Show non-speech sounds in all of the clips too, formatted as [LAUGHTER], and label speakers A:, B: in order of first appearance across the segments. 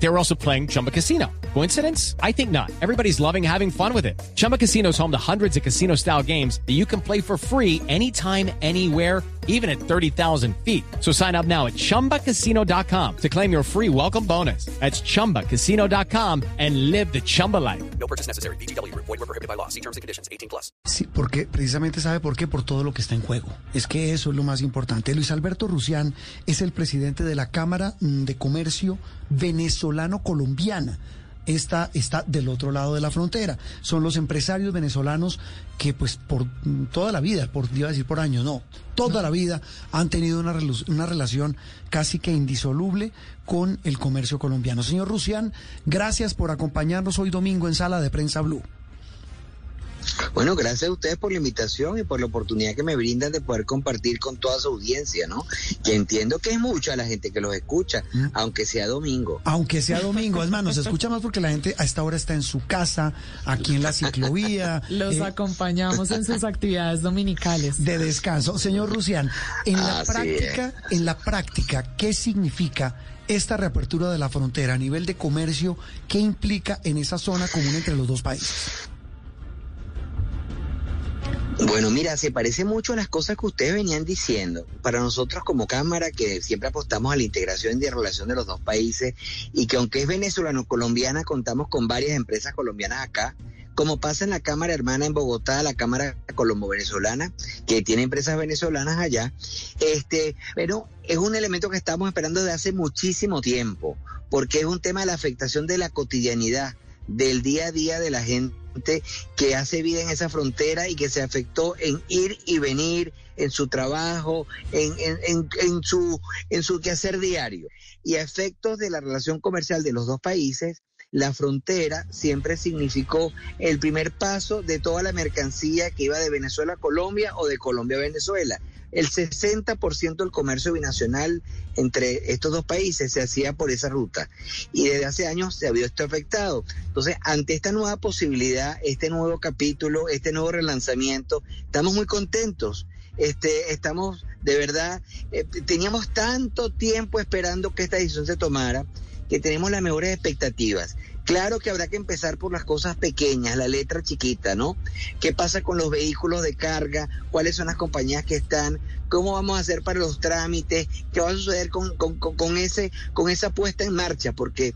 A: They were also playing Chumba Casino. Coincidence? I think not. Everybody's loving having fun with it. Chumba Casino is home to hundreds of casino style games that you can play for free anytime, anywhere, even at 30,000 feet. So sign up now at chumbacasino.com to claim your free welcome bonus. That's chumbacasino.com and live the Chumba life.
B: No purchase necessary. BGW. Void were prohibited by law. See terms and conditions. 18 plus.
C: Sí, porque precisamente sabe por qué, por todo lo que está en juego. Es que eso es lo más importante. Luis Alberto Rusián es el presidente de la Cámara mm, de Comercio venezolano-colombiana. Esta está del otro lado de la frontera. Son los empresarios venezolanos que pues por mm, toda la vida, por iba a decir por años, no, toda la vida han tenido una, una relación casi que indisoluble con el comercio colombiano. Señor Rusián, gracias por acompañarnos hoy domingo en Sala de Prensa Blue.
D: Bueno, gracias a ustedes por la invitación y por la oportunidad que me brindan de poder compartir con toda su audiencia, ¿no? Que entiendo que es mucha la gente que los escucha, aunque sea domingo.
C: Aunque sea domingo, es más, nos escucha más porque la gente a esta hora está en su casa, aquí en la ciclovía. [LAUGHS]
E: Los
C: eh,
E: acompañamos en sus [LAUGHS] actividades dominicales.
C: de descanso. Señor Rusián, en la
D: Así
C: práctica, en la práctica, ¿qué significa esta reapertura de la frontera a nivel de comercio? ¿Qué implica en esa zona común entre los dos países?
D: Bueno, mira, se parece mucho a las cosas que ustedes venían diciendo. Para nosotros como Cámara, que siempre apostamos a la integración y de relación de los dos países, y que aunque es venezolano-colombiana, contamos con varias empresas colombianas acá, como pasa en la Cámara Hermana en Bogotá, la Cámara Colombo-Venezolana, que tiene empresas venezolanas allá. Este, pero es un elemento que estamos esperando desde hace muchísimo tiempo, porque es un tema de la afectación de la cotidianidad, del día a día de la gente que hace vida en esa frontera y que se afectó en ir y venir, en su trabajo, en, en, en, su, en su quehacer diario. Y a efectos de la relación comercial de los dos países, la frontera siempre significó el primer paso de toda la mercancía que iba de Venezuela a Colombia o de Colombia a Venezuela. El 60% del comercio binacional entre estos dos países se hacía por esa ruta y desde hace años se había esto afectado. Entonces, ante esta nueva posibilidad, este nuevo capítulo, este nuevo relanzamiento, estamos muy contentos. Este, estamos de verdad, eh, teníamos tanto tiempo esperando que esta decisión se tomara que tenemos las mejores expectativas. Claro que habrá que empezar por las cosas pequeñas, la letra chiquita, ¿no? ¿Qué pasa con los vehículos de carga? ¿Cuáles son las compañías que están? ¿Cómo vamos a hacer para los trámites? ¿Qué va a suceder con, con, con, ese, con esa puesta en marcha? Porque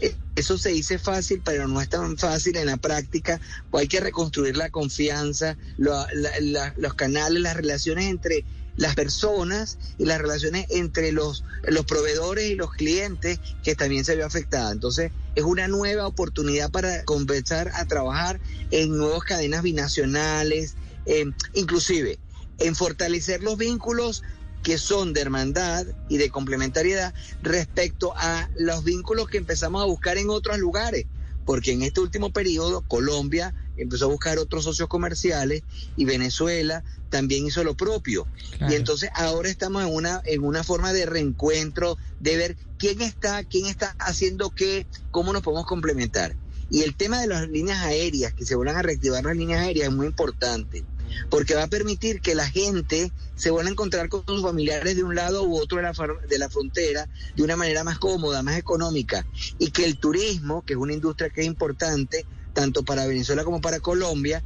D: eh, eso se dice fácil, pero no es tan fácil en la práctica. Pues hay que reconstruir la confianza, los canales, las relaciones entre las personas y las relaciones entre los, los proveedores y los clientes que también se vio afectada. Entonces, es una nueva oportunidad para comenzar a trabajar en nuevas cadenas binacionales, eh, inclusive en fortalecer los vínculos que son de hermandad y de complementariedad respecto a los vínculos que empezamos a buscar en otros lugares, porque en este último periodo Colombia empezó a buscar otros socios comerciales y Venezuela también hizo lo propio.
E: Claro.
D: Y entonces ahora estamos en una, en una forma de reencuentro, de ver quién está, quién está haciendo qué, cómo nos podemos complementar. Y el tema de las líneas aéreas, que se vuelvan a reactivar las líneas aéreas, es muy importante, porque va a permitir que la gente se vuelva a encontrar con sus familiares de un lado u otro de la, de la frontera de una manera más cómoda, más económica, y que el turismo, que es una industria que es importante, tanto para Venezuela como para Colombia,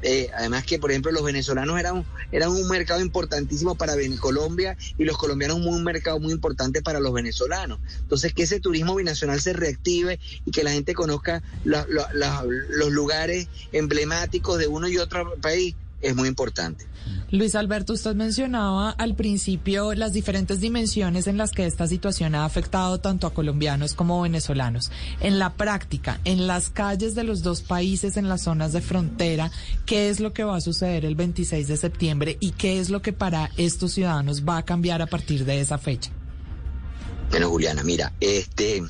D: eh, además que, por ejemplo, los venezolanos eran, eran un mercado importantísimo para Colombia y los colombianos un mercado muy importante para los venezolanos. Entonces, que ese turismo binacional se reactive y que la gente conozca los lugares emblemáticos de uno y otro país es muy importante.
E: Luis Alberto, usted mencionaba al principio las diferentes dimensiones en las que esta situación ha afectado tanto a colombianos como venezolanos. En la práctica, en las calles de los dos países, en las zonas de frontera, ¿qué es lo que va a suceder el 26 de septiembre y qué es lo que para estos ciudadanos va a cambiar a partir de esa fecha?
D: Bueno, Juliana, mira, este,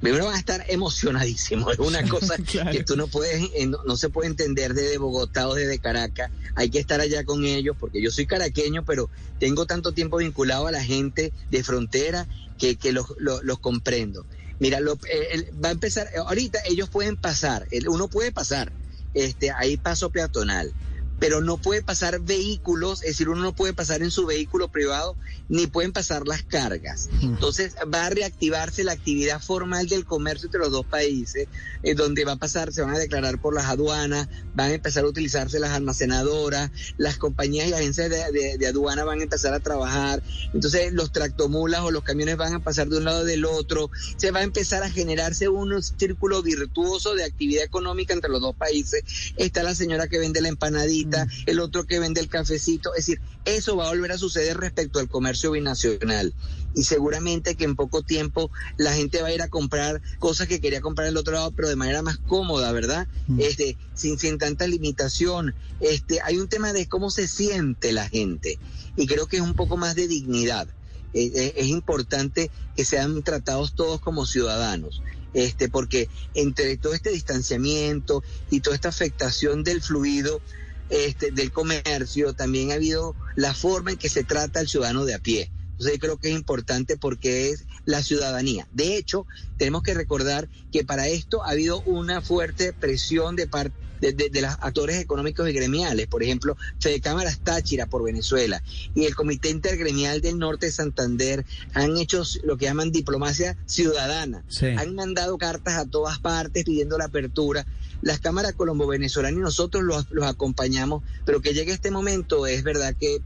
D: primero van a estar emocionadísimos. Es una [LAUGHS] cosa
E: Claro.
D: que tú no puedes, eh, no, no se puede entender desde Bogotá o desde Caracas. Hay que estar allá con ellos, porque yo soy caraqueño, pero tengo tanto tiempo vinculado a la gente de frontera que, que los, los, los comprendo. Mira, lo, eh, va a empezar, eh, ahorita ellos pueden pasar, uno puede pasar. este, hay paso peatonal pero no puede pasar vehículos, es decir, uno no puede pasar en su vehículo privado, ni pueden pasar las cargas. Entonces va a reactivarse la actividad formal del comercio entre los dos países, eh, donde va a pasar, se van a declarar por las aduanas, van a empezar a utilizarse las almacenadoras, las compañías y agencias de, de, aduana van a empezar a trabajar, entonces los tractomulas o los camiones van a pasar de un lado del otro, se va a empezar a generarse un círculo virtuoso de actividad económica entre los dos países. Está la señora que vende la empanadita, el otro que vende el cafecito. Es decir, eso va a volver a suceder respecto al comercio binacional. Y seguramente que en poco tiempo la gente va a ir a comprar cosas que quería comprar el otro lado, pero de manera más cómoda, ¿verdad? Este, sin, sin tanta limitación. Este, hay un tema de cómo se siente la gente. Y creo que es un poco más de dignidad. Eh, eh, es importante que sean tratados todos como ciudadanos este, porque entre todo este distanciamiento y toda esta afectación del fluido, este, del comercio, también ha habido la forma en que se trata al ciudadano de a pie. Entonces yo creo que es importante porque es la ciudadanía. De hecho, tenemos que recordar que para esto ha habido una fuerte presión de parte de, los actores económicos y gremiales, por ejemplo, Fede Cámaras Táchira por Venezuela y el Comité Intergremial del Norte de Santander han hecho lo que llaman diplomacia ciudadana. Han mandado cartas a todas partes pidiendo la apertura las cámaras colombo-venezolanas y nosotros los, los acompañamos, pero que llegue este momento es verdad que,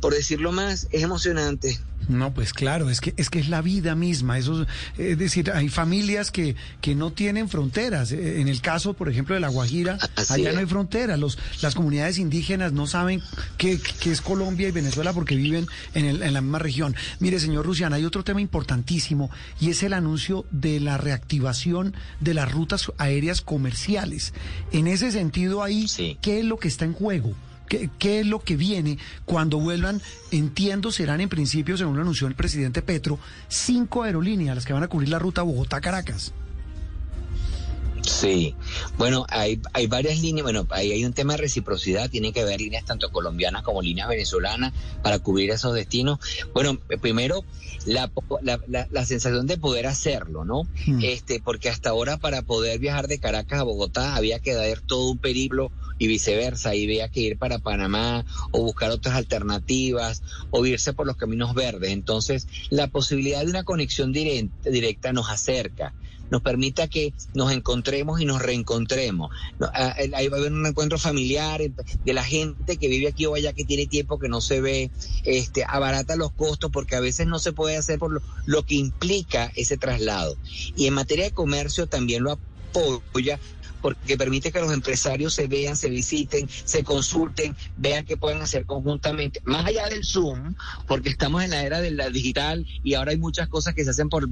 D: por decirlo más, es emocionante.
C: No, pues claro, es que es que es la vida misma. Eso, es decir, hay familias que, que no tienen fronteras. Eh, en el caso, por ejemplo, de La Guajira, allá no hay fronteras. Los, las comunidades indígenas no saben qué, es Colombia y Venezuela porque viven en, el, en la misma región. Mire, señor Rusiana, hay otro tema importantísimo y es el anuncio de la reactivación de las rutas aéreas comerciales. En ese sentido, ahí, ¿qué es lo que está en juego? ¿Qué, es lo que viene cuando vuelvan? Entiendo, serán en principio, según lo anunció el presidente Petro, cinco aerolíneas las que van a cubrir la ruta Bogotá-Caracas.
D: Sí, bueno, hay, hay varias líneas, bueno, ahí hay un tema de reciprocidad, tiene que haber líneas tanto colombianas como líneas venezolanas para cubrir esos destinos. Bueno, primero, la, la, la, sensación de poder hacerlo, ¿no? Hmm. Este, porque hasta ahora para poder viajar de Caracas a Bogotá había que dar todo un periplo y viceversa, y había que ir para Panamá o buscar otras alternativas o irse por los caminos verdes. Entonces, la posibilidad de una conexión directa, directa nos acerca nos permita que nos encontremos y nos reencontremos. Ah, ahí va a haber un encuentro familiar de la gente que vive aquí o allá que tiene tiempo que no se ve, este, abarata los costos porque a veces no se puede hacer por lo, que implica ese traslado. Y en materia de comercio también lo apoya porque permite que los empresarios se vean, se visiten, se consulten, vean qué pueden hacer conjuntamente, más allá del Zoom, porque estamos en la era de la digital y ahora hay muchas cosas que se hacen por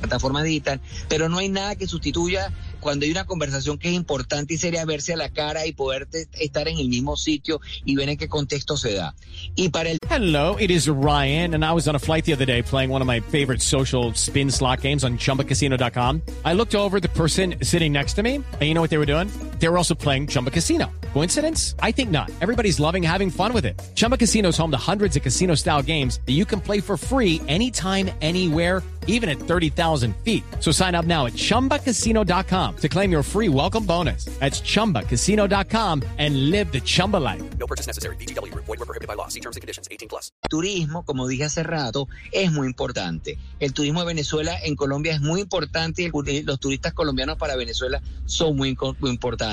D: plataforma digital, pero no hay nada que sustituya cuando hay una conversación que es importante y sería verse a la cara y poder estar en el mismo sitio y ver en qué contexto se da. Y para el
A: Hello, it is Ryan and I was on a flight the other day playing one of my favorite social spin slot games on chumbacasino.com. I looked over the person sitting next to me and you know what they were doing? They were also playing Chumba Casino. Coincidence? I think not. Everybody's loving having fun with it. Chumba Casino is home to hundreds of casino-style games that you can play for free anytime anywhere even at 30,000 feet. So sign up now at ChumbaCasino.com to claim your free welcome bonus. That's ChumbaCasino.com and live the Chumba life.
B: No purchase necessary. BGW. Void were prohibited by law. See terms and conditions. 18 plus.
D: Turismo, como dije hace rato, es muy importante. El turismo de Venezuela en Colombia es muy importante y los turistas colombianos para Venezuela son muy, muy importantes.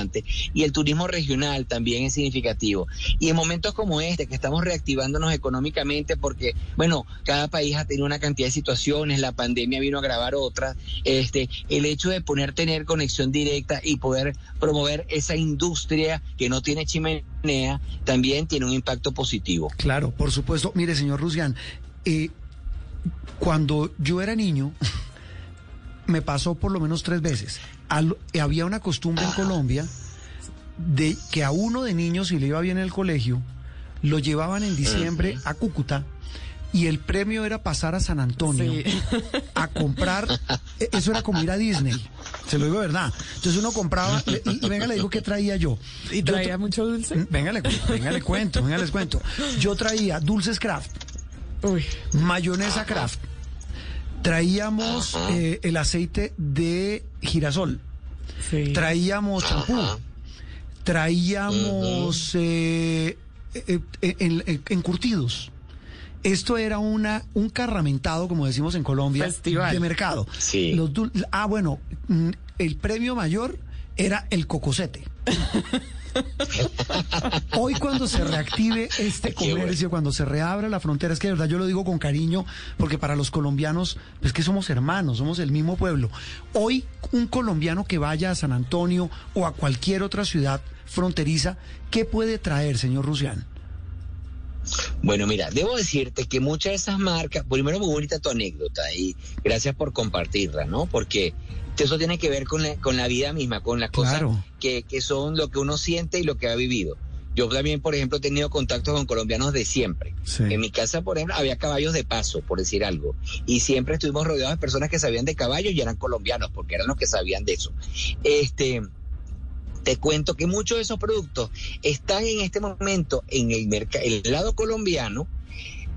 D: Y el turismo regional también es significativo. Y en momentos como este, que estamos reactivándonos económicamente porque, bueno, cada país ha tenido una cantidad de situaciones, la pandemia vino a agravar otras, este, el hecho de poner tener conexión directa y poder promover esa industria que no tiene chimenea también tiene un impacto positivo.
C: Claro, por supuesto. Mire, señor Rusian, eh, cuando yo era niño, [LAUGHS] me pasó por lo menos tres veces. había una costumbre en Colombia de que a uno de niños, si le iba bien en el colegio, lo llevaban en diciembre a Cúcuta y el premio era pasar a San Antonio a comprar, e, eso era como ir a Disney, se lo digo de verdad. Entonces uno compraba, y, venga, le digo qué traía yo.
E: ¿Y traía mucho dulce?
C: Mm, venga, le, venga, le cuento, venga, les cuento. Yo traía dulces craft, mayonesa craft, traíamos eh, el aceite de girasol, traíamos champú traíamos eh, eh, eh, en- en- encurtidos. Esto era una un carramentado, como decimos en Colombia,
E: Festival.
C: de mercado.
D: Sí.
C: Los dul- ah, bueno, mm, el premio mayor era el cocosete. [LAUGHS] [LAUGHS] Hoy cuando se reactive este comercio, cuando se reabra la frontera, es que de verdad yo lo digo con cariño, porque para los colombianos, pues que somos hermanos, somos el mismo pueblo. Hoy un colombiano que vaya a San Antonio o a cualquier otra ciudad fronteriza, ¿qué puede traer, señor Rusián?
D: Bueno, mira, debo decirte que muchas de esas marcas, primero muy bonita tu anécdota y gracias por compartirla, ¿no? Porque eso tiene que ver con la, con la vida misma, con las cosas que, que son lo que uno siente y lo que ha vivido. Yo también, por ejemplo, he tenido contactos con colombianos de siempre.
C: Sí.
D: En mi casa, por ejemplo, había caballos de paso, por decir algo. Y siempre estuvimos rodeados de personas que sabían de caballos y eran colombianos, porque eran los que sabían de eso. Este, te cuento que muchos de esos productos están en este momento en el, merca- el lado colombiano,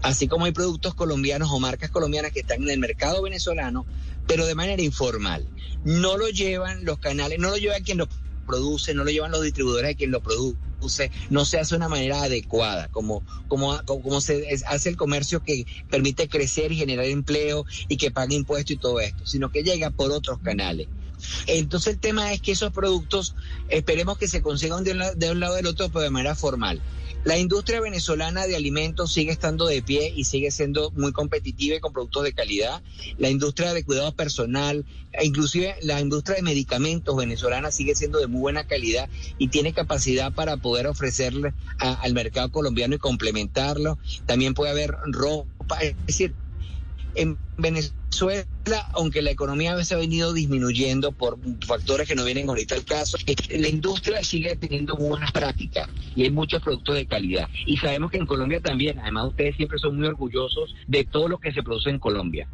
D: así como hay productos colombianos o marcas colombianas que están en el mercado venezolano, pero de manera informal. No lo llevan los canales, no lo lleva quien lo produce, no lo llevan los distribuidores de quien lo produce, no se hace de una manera adecuada, como, como, como, se hace el comercio que permite crecer y generar empleo y que pague impuestos y todo esto, sino que llega por otros canales. Entonces el tema es que esos productos esperemos que se consigan de de un lado del otro, pero de manera formal. La industria venezolana de alimentos sigue estando de pie y sigue siendo muy competitiva y con productos de calidad. La industria de cuidado personal, inclusive la industria de medicamentos venezolana sigue siendo de muy buena calidad y tiene capacidad para poder ofrecerle a- al mercado colombiano y complementarlo. También puede haber ropa, es decir, en Venezuela, aunque la economía a veces ha venido disminuyendo por factores que no vienen ahorita al caso, la industria sigue teniendo buenas prácticas y hay muchos productos de calidad. Y sabemos que en Colombia también, además ustedes siempre son muy orgullosos de todo lo que se produce en Colombia.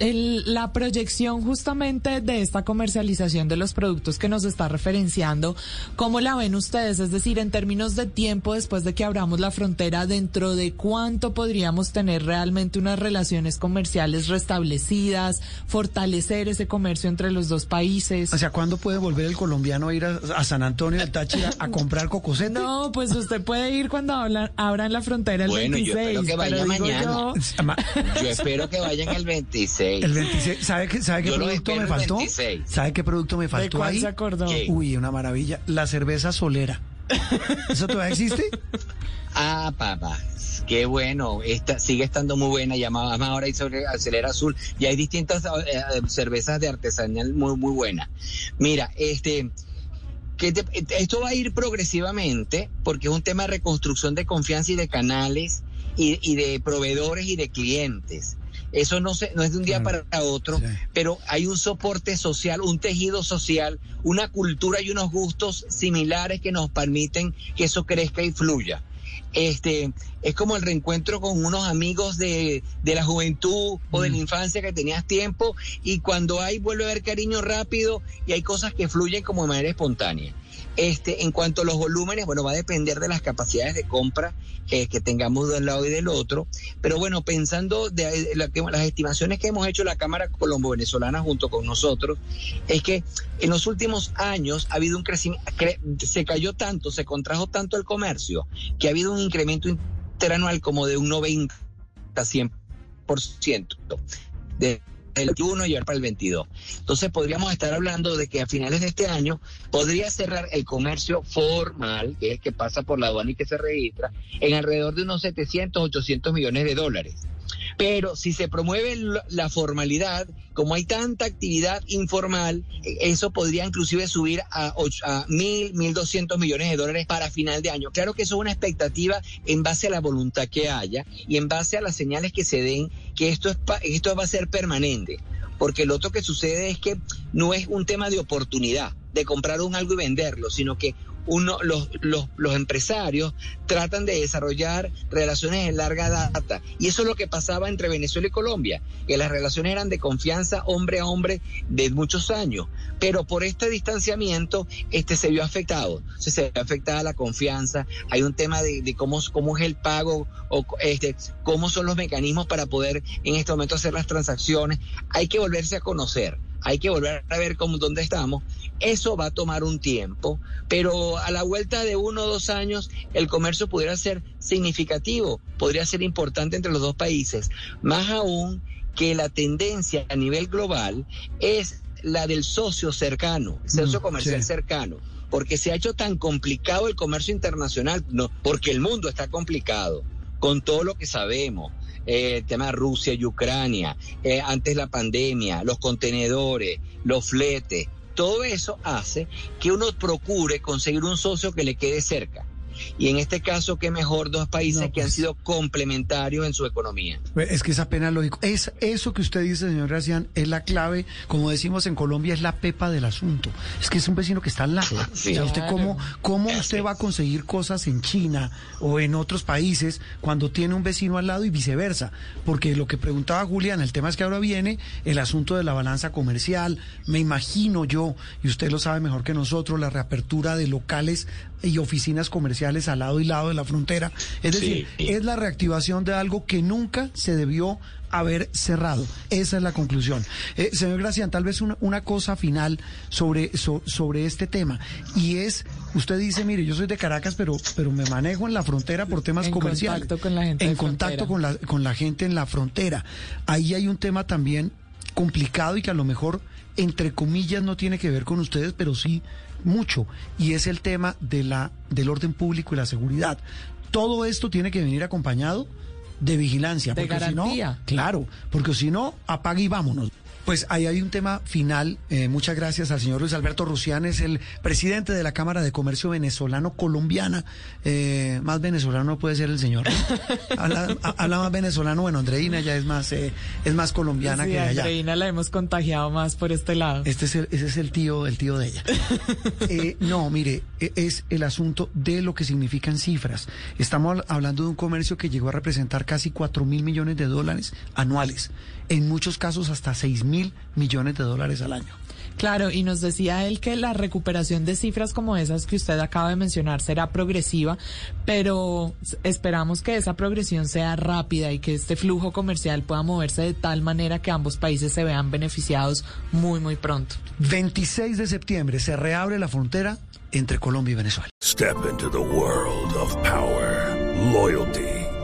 E: El- la proyección justamente de esta comercialización de los productos que nos está referenciando, ¿cómo la ven ustedes? Es decir, en términos de tiempo después de que abramos la frontera, ¿dentro de cuánto podríamos tener realmente unas relaciones comerciales restablecidas, fortalecer ese comercio entre los dos países?
C: O sea, ¿cuándo puede volver el colombiano a ir a, a San Antonio del Táchira a comprar cocosete?
E: No, pues usted puede ir cuando hablan- abran la frontera el
D: Bueno, yo
E: 26.
D: espero que vaya mañana.
E: yo-
D: Yo espero que vayan el 26.
C: El 26, ¿sabe qué, sabe producto me faltó?
D: 26.
C: ¿Sabe qué producto me faltó
E: cuál
C: ahí?
E: se acordó?
D: ¿Qué?
C: Uy, una maravilla. La cerveza solera. ¿Eso todavía existe? [LAUGHS]
D: Ah, papá, qué bueno. Esta sigue estando muy buena. Llamaba más ahora y sobre acelera azul. Y hay distintas eh, eh, cervezas de artesanal muy, muy buenas. Mira, este. Que te- esto va a ir progresivamente porque es un tema de reconstrucción de confianza y de canales y, y de proveedores y de clientes. Eso no, se, no es de un día
C: Claro.
D: para otro,
C: Sí.
D: pero hay un soporte social, un tejido social, una cultura y unos gustos similares que nos permiten que eso crezca y fluya. Este, es como el reencuentro con unos amigos de, de la juventud o de la infancia que tenías tiempo y cuando hay vuelve a haber cariño rápido y hay cosas que fluyen como de manera espontánea. Este, en cuanto a los volúmenes, bueno, va a depender de las capacidades de compra eh, que tengamos de un lado y del otro. Pero bueno, pensando de, de la que- las estimaciones que hemos hecho la Cámara Colombo-Venezolana junto con nosotros, es que en los últimos años ha habido un crecimiento, se cayó tanto, se contrajo tanto el comercio, que ha habido un incremento interanual como de un 90 a 100% de el 21 y ahora para el 22. Entonces podríamos estar hablando de que a finales de este año podría cerrar el comercio formal, que es el que pasa por la aduana y que se registra, en alrededor de unos 700, 800 millones de dólares. Pero si se promueve la- formalidad, como hay tanta actividad informal, eh, eso podría inclusive subir a, och- a mil, mil doscientos millones de dólares para final de año. Claro que eso es una expectativa en base a la voluntad que haya y en base a las señales que se den que esto, es esto va a ser permanente. Porque lo otro que sucede es que no es un tema de oportunidad, de comprar un algo y venderlo, sino que uno, los, los, los empresarios tratan de desarrollar relaciones de larga data. Y eso es lo que pasaba entre Venezuela y Colombia, que las relaciones eran de confianza hombre a hombre de muchos años. Pero por este distanciamiento este, se vio afectado. Se, vio afectada la confianza. Hay un tema de, de cómo, cómo es el pago, o este, cómo son los mecanismos para poder en este momento hacer las transacciones. Hay que volverse a conocer hay que volver a ver cómo, dónde estamos. Eso va a tomar un tiempo, pero a la vuelta de uno o dos años el comercio pudiera ser significativo, podría ser importante entre los dos países, más aún que la tendencia a nivel global es la del socio cercano, el socio
C: Mm,
D: comercial
C: sí.
D: cercano, porque se ha hecho tan complicado el comercio internacional, no, porque el mundo está complicado con todo lo que sabemos. Eh, el tema de Rusia y Ucrania, eh, antes la pandemia, los contenedores, los fletes, todo eso hace que uno procure conseguir un socio que le quede cerca. Y en este caso, qué mejor dos países
C: No,
D: que han
C: pues.
D: sido complementarios en su economía.
C: Es que es apenas lógico. Es eso que usted dice, señor Gracián, es la clave. Como decimos en Colombia, es la pepa del asunto. Es que es un vecino que está al lado.
D: Sí.
C: o sea, usted
E: Claro.
C: cómo, cómo usted va a conseguir cosas en China o en otros países cuando tiene un vecino al lado y viceversa. Porque lo que preguntaba Julián, el tema es que ahora viene el asunto de la balanza comercial. Me imagino yo, y usted lo sabe mejor que nosotros, la reapertura de locales y oficinas comerciales al lado y lado de la frontera. Es decir,
D: Sí.
C: es la reactivación de algo que nunca se debió haber cerrado. Esa es la conclusión. Eh, señor Gracián, tal vez una, una cosa final sobre, so- sobre este tema. Y es, usted dice, mire, yo soy de Caracas, pero, pero me manejo en la frontera por temas
E: En
C: comerciales.
E: contacto con la gente
C: En contacto
E: frontera.
C: con la, con la gente en la frontera. Ahí hay un tema también complicado y que a lo mejor, entre comillas, no tiene que ver con ustedes, pero sí mucho. Y es el tema de la, del orden público y la seguridad. Todo esto tiene que venir acompañado de vigilancia.
E: De
C: porque si no, claro, porque si no, apague y vámonos. Pues ahí hay un tema final. Eh, muchas gracias al señor Luis Alberto Rusián, es el presidente de la Cámara de Comercio Venezolano-Colombiana. Eh, más venezolano no puede ser el señor. [LAUGHS] habla, habla más venezolano, bueno, Andreina ya es más, eh, es más colombiana
E: Sí,
C: que allá.
E: Andreina la hemos contagiado más por este lado.
C: Este es el, ese es el tío, el tío de ella. [LAUGHS] Eh, no, mire, e- es el asunto de lo que significan cifras. Estamos habl- hablando de un comercio que llegó a representar casi 4 mil millones de dólares anuales. En muchos casos hasta 6 mil millones de dólares al año.
E: Claro, y nos decía él que la recuperación de cifras como esas que usted acaba de mencionar será progresiva, pero esperamos que esa progresión sea rápida y que este flujo comercial pueda moverse de tal manera que ambos países se vean beneficiados muy, muy pronto.
C: 26 de septiembre se reabre la frontera entre Colombia y Venezuela.
F: Step into the world of power, loyalty,